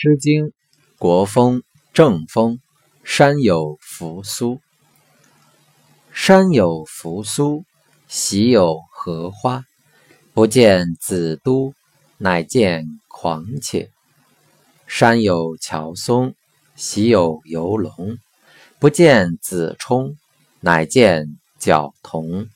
诗经国风正风，山有扶苏。山有扶苏，喜有荷花。不见子都，乃见狂且。山有乔松，喜有游龙。不见子冲，乃见角童。